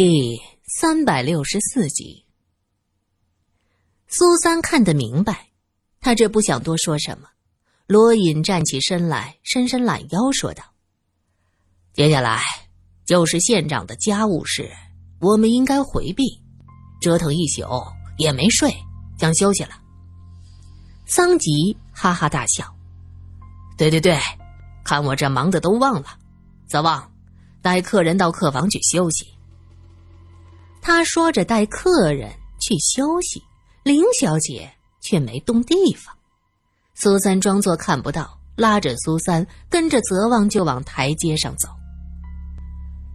第三百六十四集，苏三看得明白，他这不想多说什么。罗隐站起身来，伸伸懒腰，说道：“接下来就是县长的家务事，我们应该回避。折腾一宿也没睡，想休息了。”桑吉哈哈大笑：“对对对，看我这忙的都忘了。泽旺，带客人到客房去休息。”他说着带客人去休息，林小姐却没动地方。苏三装作看不到，拉着苏三跟着泽旺就往台阶上走。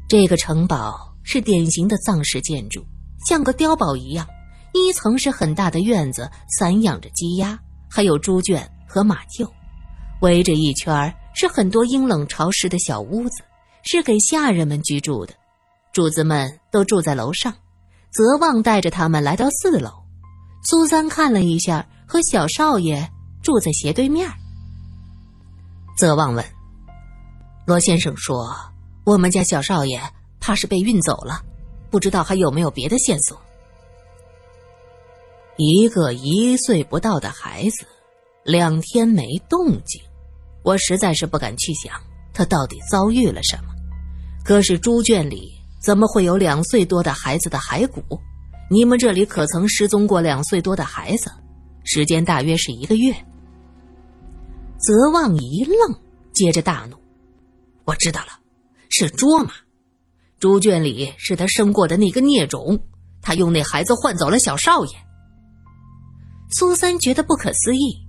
这个城堡是典型的藏式建筑，像个碉堡一样。一层是很大的院子，散养着鸡鸭，还有猪圈和马厩。围着一圈是很多阴冷潮湿的小屋子，是给下人们居住的。主子们都住在楼上。泽旺带着他们来到四楼，苏三看了一下，和小少爷住在斜对面。泽旺问：“罗先生说，我们家小少爷怕是被运走了，不知道还有没有别的线索？”一个一岁不到的孩子，两天没动静，我实在是不敢去想他到底遭遇了什么。可是猪圈里……怎么会有两岁多的孩子的骸骨？你们这里可曾失踪过两岁多的孩子？时间大约是一个月。泽旺一愣，接着大怒：“我知道了，是卓玛，猪圈里是他生过的那个孽种，他用那孩子换走了小少爷。”苏三觉得不可思议：“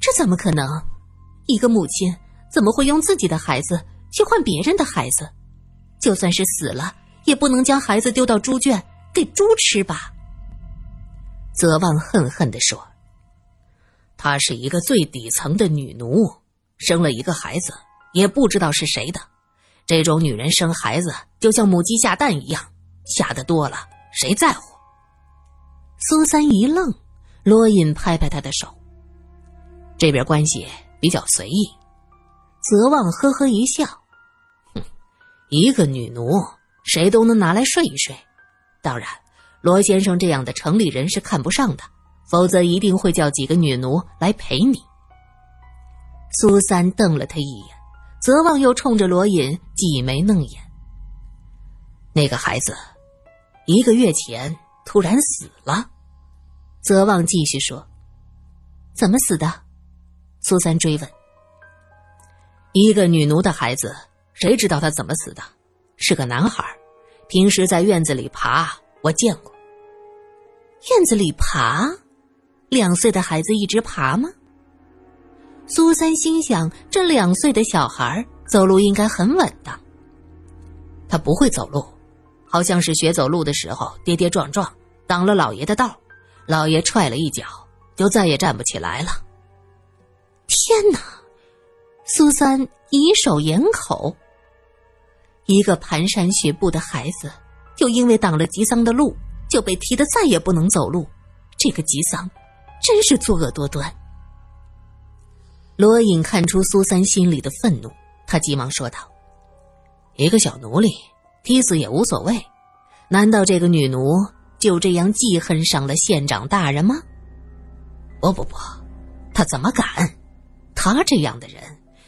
这怎么可能？一个母亲怎么会用自己的孩子去换别人的孩子？”就算是死了，也不能将孩子丢到猪圈给猪吃吧？泽旺恨恨地说：“她是一个最底层的女奴，生了一个孩子，也不知道是谁的。这种女人生孩子就像母鸡下蛋一样，下的多了，谁在乎？”苏三一愣，罗隐拍拍他的手：“这边关系比较随意。”泽旺呵呵一笑。一个女奴，谁都能拿来睡一睡。当然，罗先生这样的城里人是看不上的，否则一定会叫几个女奴来陪你。苏三瞪了他一眼，泽旺又冲着罗隐挤眉弄眼。那个孩子，一个月前突然死了。泽旺继续说：“怎么死的？”苏三追问：“一个女奴的孩子。”谁知道他怎么死的？是个男孩，平时在院子里爬，我见过。院子里爬，两岁的孩子一直爬吗？苏三心想，这两岁的小孩走路应该很稳当。他不会走路，好像是学走路的时候跌跌撞撞，挡了老爷的道，老爷踹了一脚，就再也站不起来了。天哪！苏三以手掩口。一个蹒跚学步的孩子，就因为挡了吉桑的路，就被踢得再也不能走路。这个吉桑，真是作恶多端。罗隐看出苏三心里的愤怒，他急忙说道：“一个小奴隶，踢死也无所谓，难道这个女奴就这样记恨上了县长大人吗？不不不，他怎么敢？他这样的人，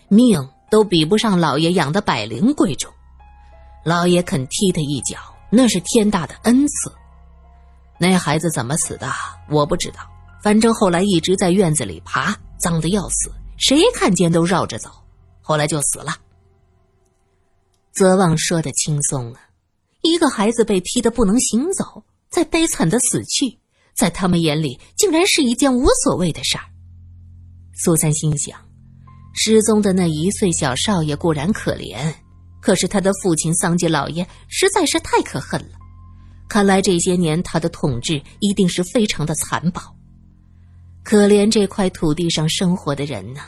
命都比不上老爷养的百灵贵重。”老爷肯踢他一脚，那是天大的恩赐。那孩子怎么死的，我不知道。反正后来一直在院子里爬，脏的要死，谁看见都绕着走。后来就死了。泽旺说的轻松了，一个孩子被踢得不能行走，再悲惨的死去，在他们眼里竟然是一件无所谓的事儿。苏三心想，失踪的那一岁小少爷固然可怜。可是他的父亲桑吉老爷实在是太可恨了，看来这些年他的统治一定是非常的残暴。可怜这块土地上生活的人呐，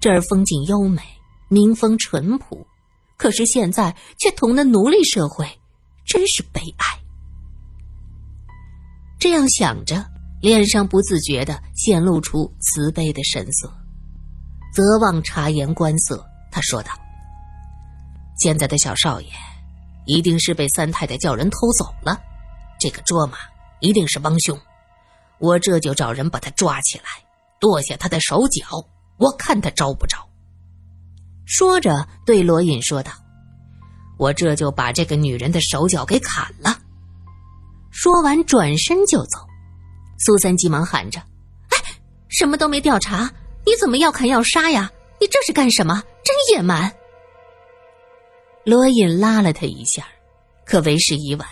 这儿风景优美，民风淳朴，可是现在却同了奴隶社会，真是悲哀。这样想着，脸上不自觉的显露出慈悲的神色。泽旺察言观色，他说道。现在的小少爷，一定是被三太太叫人偷走了。这个卓玛一定是帮凶，我这就找人把他抓起来，剁下他的手脚，我看他招不招。说着，对罗隐说道：“我这就把这个女人的手脚给砍了。”说完，转身就走。苏三急忙喊着：“哎，什么都没调查，你怎么要砍要杀呀？你这是干什么？真野蛮！”罗隐拉了他一下，可为时已晚。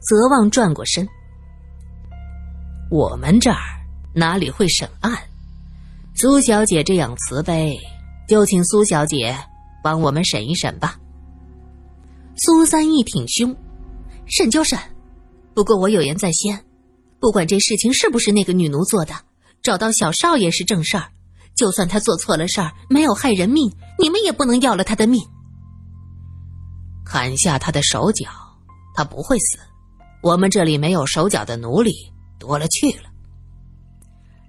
泽旺转过身：“我们这儿哪里会审案？苏小姐这样慈悲，就请苏小姐帮我们审一审吧。”苏三一挺胸：“审就审。”不过我有言在先，不管这事情是不是那个女奴做的，找到小少爷是正事儿。就算他做错了事儿，没有害人命，你们也不能要了他的命。砍下他的手脚，他不会死。我们这里没有手脚的奴隶多了去了。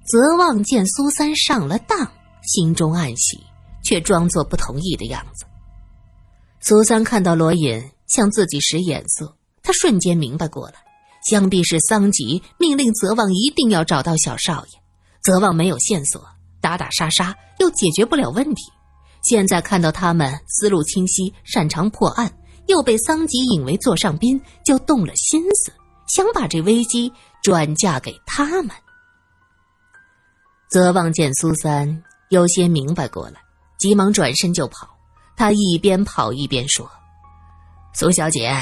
泽旺见苏三上了当，心中暗喜，却装作不同意的样子。苏三看到罗隐向自己使眼色，他瞬间明白过来。想必是桑吉命令泽旺一定要找到小少爷，泽旺没有线索，打打杀杀又解决不了问题。现在看到他们思路清晰，擅长破案，又被桑吉引为座上宾，就动了心思，想把这危机转嫁给他们。泽旺见苏三有些明白过来，急忙转身就跑。他一边跑一边说：“苏小姐，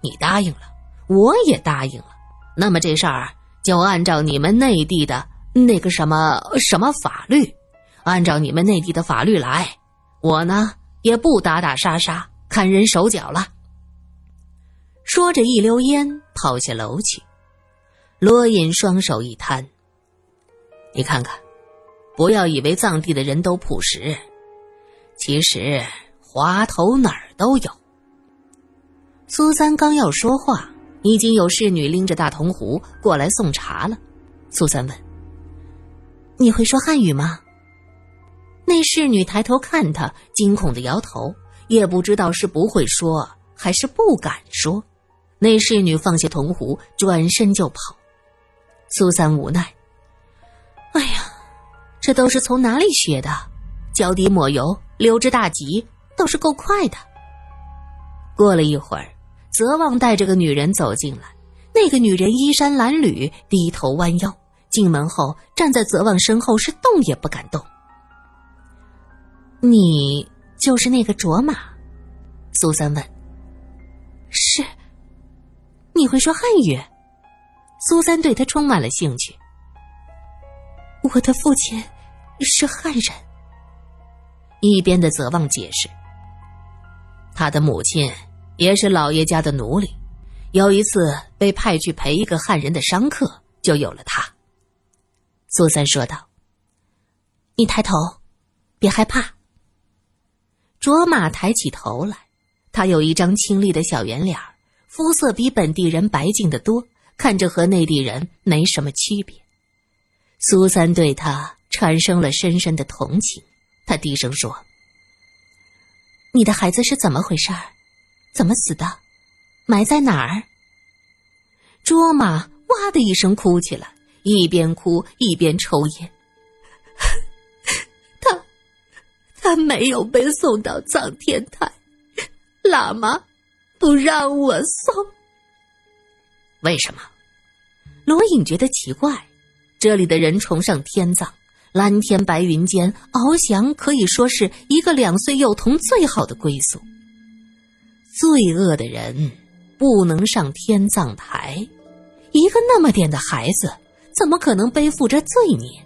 你答应了。”我也答应了，那么这事儿就按照你们内地的那个什么什么法律，按照你们内地的法律来。我呢也不打打杀杀、砍人手脚了。说着，一溜烟跑下楼去。罗隐双手一摊：“你看看，不要以为藏地的人都朴实，其实滑头哪儿都有。”苏三刚要说话。已经有侍女拎着大铜壶过来送茶了。苏三问：“你会说汉语吗？”那侍女抬头看他，惊恐的摇头，也不知道是不会说还是不敢说。那侍女放下铜壶，转身就跑。苏三无奈：“哎呀，这都是从哪里学的？脚底抹油，溜之大吉，倒是够快的。”过了一会儿。泽旺带着个女人走进来，那个女人衣衫褴褛，低头弯腰，进门后站在泽旺身后，是动也不敢动。你就是那个卓玛？苏三问。是。你会说汉语？苏三对他充满了兴趣。我的父亲是汉人。一边的泽旺解释。他的母亲。也是老爷家的奴隶，有一次被派去陪一个汉人的商客，就有了他。苏三说道：“你抬头，别害怕。”卓玛抬起头来，他有一张清丽的小圆脸，肤色比本地人白净的多，看着和内地人没什么区别。苏三对他产生了深深的同情，他低声说：“你的孩子是怎么回事？”怎么死的？埋在哪儿？卓玛哇的一声哭起来，一边哭一边抽烟。他没有被送到藏天台，喇嘛不让我送。为什么？罗隐觉得奇怪。这里的人崇尚天葬，蓝天白云间，翱翔可以说是一个两岁幼童最好的归宿。罪恶的人不能上天葬台，一个那么点的孩子怎么可能背负着罪孽？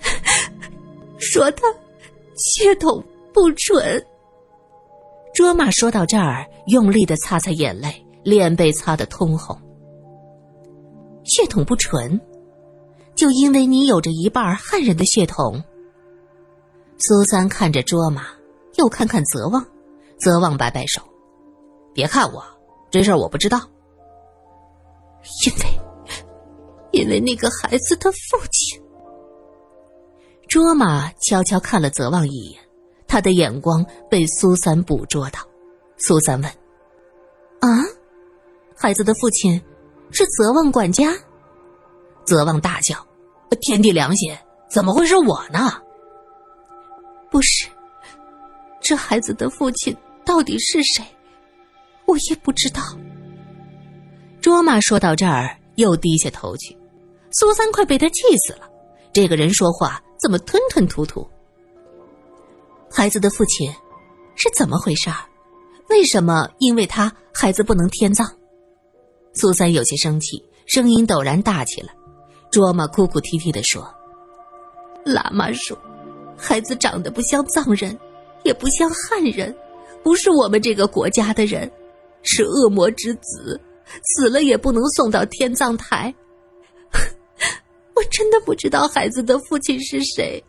说他血统不纯。卓玛说到这儿，用力的擦擦眼泪，脸被擦得通红。血统不纯，就因为你有着一半汉人的血统。苏三看着卓玛，又看看泽旺。泽旺摆摆手，别看我，这事我不知道。因为，因为那个孩子的父亲。卓玛悄悄看了泽旺一眼，他的眼光被苏三捕捉到。苏三问：“啊孩子的父亲是泽旺管家。泽旺大叫：“天地良心，怎么会是我呢？”不是，这孩子的父亲到底是谁？我也不知道。卓玛说到这儿，又低下头去。苏三快被他气死了，这个人说话怎么吞吞吐吐？孩子的父亲是怎么回事？为什么因为他孩子不能天葬？苏三有些生气，声音陡然大起来。卓玛哭哭啼啼的说：“喇嘛说，孩子长得不像藏人，也不像汉人，不是我们这个国家的人，是恶魔之子，死了也不能送到天葬台。我真的不知道孩子的父亲是谁。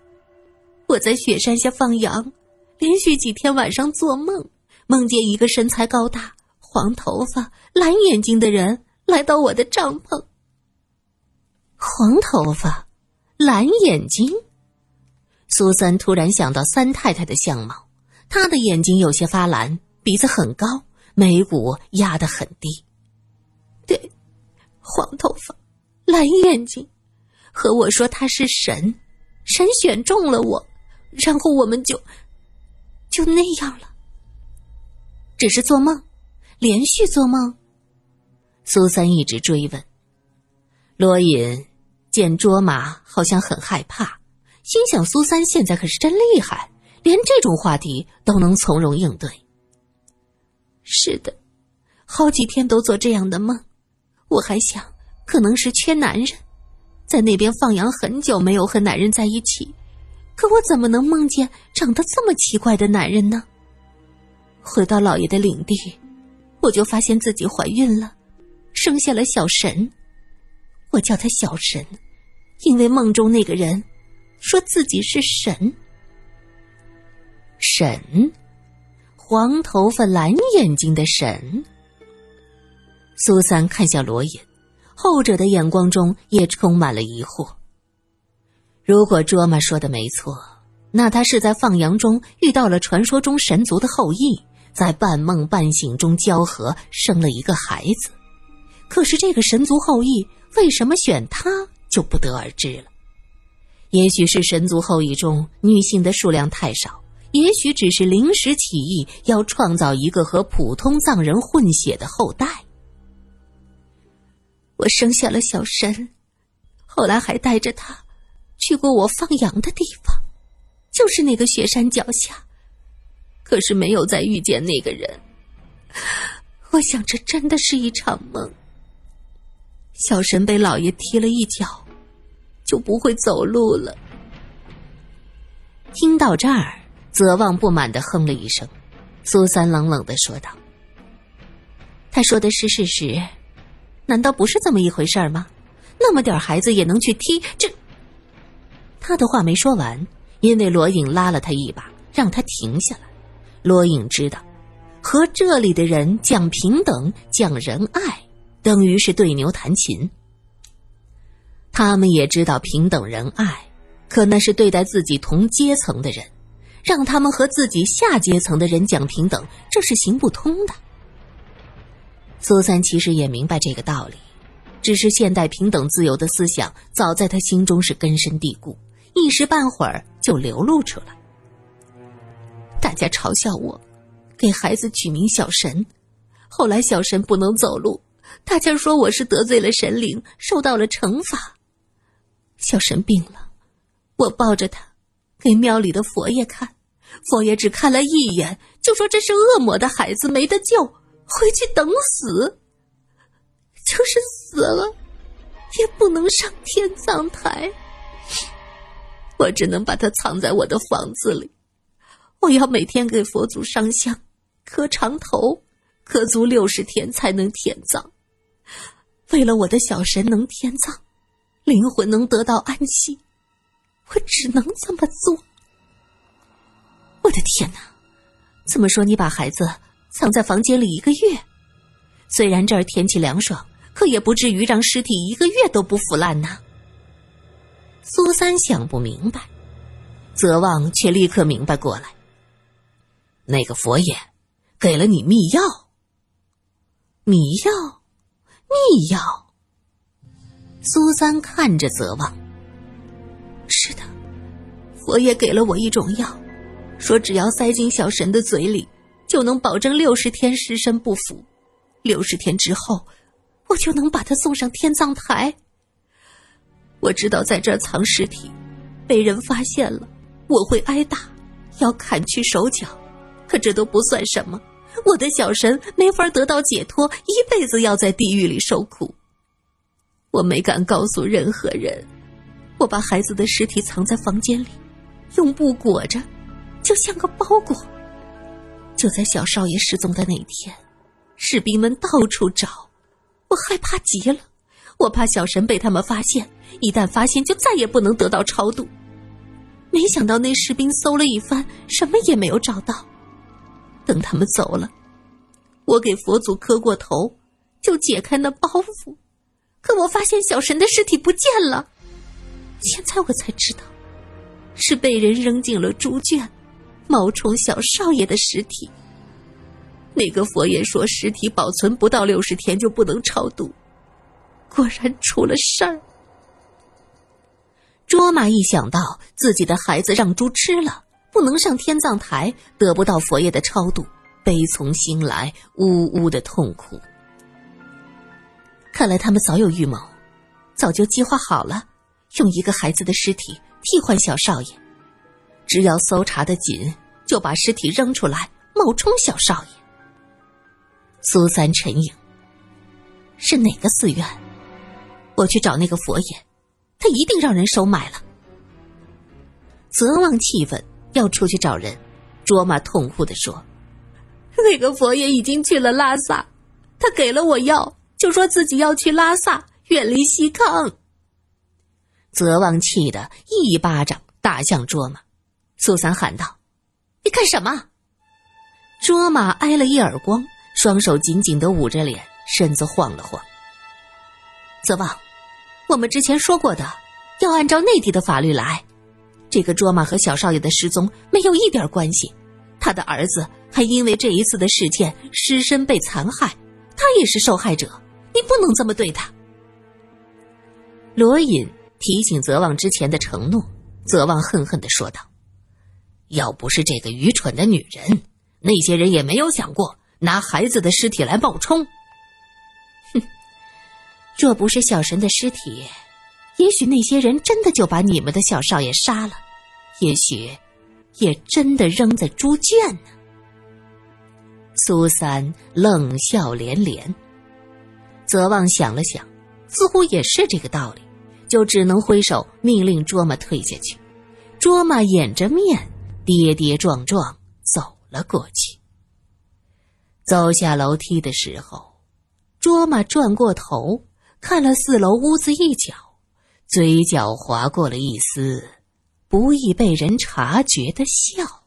我在雪山下放羊，连续几天晚上做梦，梦见一个身材高大、黄头发、蓝眼睛的人来到我的帐篷。”黄头发，蓝眼睛。苏三突然想到三太太的相貌，她的眼睛有些发蓝，鼻子很高，眉骨压得很低。对，黄头发，蓝眼睛，和我说他是神，神选中了我，然后我们就就那样了。只是做梦，连续做梦。苏三一直追问。罗隐见卓玛好像很害怕，心想：苏三现在可是真厉害，连这种话题都能从容应对。是的，好几天都做这样的梦，我还想可能是缺男人，在那边放羊很久没有和男人在一起，可我怎么能梦见长得这么奇怪的男人呢？回到老爷的领地，我就发现自己怀孕了，生下了小神。我叫他小神，因为梦中那个人说自己是神。神，黄头发、蓝眼睛的神。苏三看向罗隐，后者的眼光中也充满了疑惑。如果卓玛说的没错，那他是在放羊中遇到了传说中神族的后裔，在半梦半醒中交合，生了一个孩子。可是这个神族后裔。为什么选他就不得而知了。也许是神族后裔中女性的数量太少，也许只是临时起意要创造一个和普通藏人混血的后代。我生下了小神，后来还带着他去过我放羊的地方，就是那个雪山脚下。可是没有再遇见那个人。我想这真的是一场梦。小神被老爷踢了一脚，就不会走路了。听到这儿，泽旺不满的哼了一声。苏三冷冷的说道：“他说的是事实，难道不是这么一回事吗？那么点孩子也能去踢这？”他的话没说完，因为罗颖拉了他一把，让他停下来。罗颖知道，和这里的人讲平等，讲仁爱。等于是对牛弹琴。他们也知道平等仁爱，可那是对待自己同阶层的人，让他们和自己下阶层的人讲平等，这是行不通的。苏三其实也明白这个道理，只是现代平等自由的思想早在他心中是根深蒂固，一时半会儿就流露出来。大家嘲笑我，给孩子取名小神，后来小神不能走路。大家说我是得罪了神灵，受到了惩罚。小神病了，我抱着他给庙里的佛爷看，佛爷只看了一眼，就说这是恶魔的孩子，没得救，回去等死。就是死了，也不能上天葬台。我只能把它藏在我的房子里，我要每天给佛祖上香，磕长头，磕足六十天才能天葬。为了我的小神能天葬，灵魂能得到安息，我只能这么做。我的天哪！这么说，你把孩子藏在房间里一个月，虽然这儿天气凉爽，可也不至于让尸体一个月都不腐烂呐。苏三想不明白，泽旺却立刻明白过来。那个佛爷给了你秘药，秘药。秘药。苏三看着泽旺，是的，佛爷给了我一种药，说只要塞进小神的嘴里，就能保证六十天尸身不腐，六十天之后，我就能把他送上天葬台。我知道在这儿藏尸体，被人发现了，我会挨打，要砍去手脚，可这都不算什么。我的小神没法得到解脱，一辈子要在地狱里受苦。我没敢告诉任何人，我把孩子的尸体藏在房间里，用布裹着，就像个包裹。就在小少爷失踪的那一天，士兵们到处找，我害怕极了。我怕小神被他们发现，一旦发现就再也不能得到超度。没想到那士兵搜了一番，什么也没有找到。等他们走了，我给佛祖磕过头，就解开那包袱，可我发现小神的尸体不见了。现在我才知道，是被人扔进了猪圈，冒充小少爷的尸体。那个佛爷说，尸体保存不到六十天就不能超度，果然出了事儿。卓玛一想到自己的孩子让猪吃了。不能上天葬台，得不到佛爷的超度，悲从心来，呜呜的痛哭。看来他们早有预谋，早就计划好了，用一个孩子的尸体替换小少爷。只要搜查的紧，就把尸体扔出来，冒充小少爷。苏三沉吟：“是哪个寺院？我去找那个佛爷，他一定让人收买了。”泽旺气愤。要出去找人，卓玛痛哭的说：“那个佛爷已经去了拉萨，他给了我药，就说自己要去拉萨，远离西康。”泽旺气得一巴掌打向卓玛，苏三喊道：“你干什么？”卓玛挨了一耳光，双手紧紧的捂着脸，身子晃了晃。泽旺，我们之前说过的，要按照内地的法律来。这个卓玛和小少爷的失踪没有一点关系，他的儿子还因为这一次的事件失身被残害，他也是受害者。你不能这么对他。罗隐提醒泽旺之前的承诺，泽旺恨恨的说道：“要不是这个愚蠢的女人，那些人也没有想过拿孩子的尸体来冒充。哼，若不是小神的尸体，也许那些人真的就把你们的小少爷杀了。”也许，也真的扔在猪圈呢。苏三冷笑连连。泽旺想了想，似乎也是这个道理，就只能挥手命令卓玛退下去。卓玛掩着面，跌跌撞撞走了过去。走下楼梯的时候，卓玛转过头，看了四楼屋子一角，嘴角划过了一丝。不易被人察觉的笑。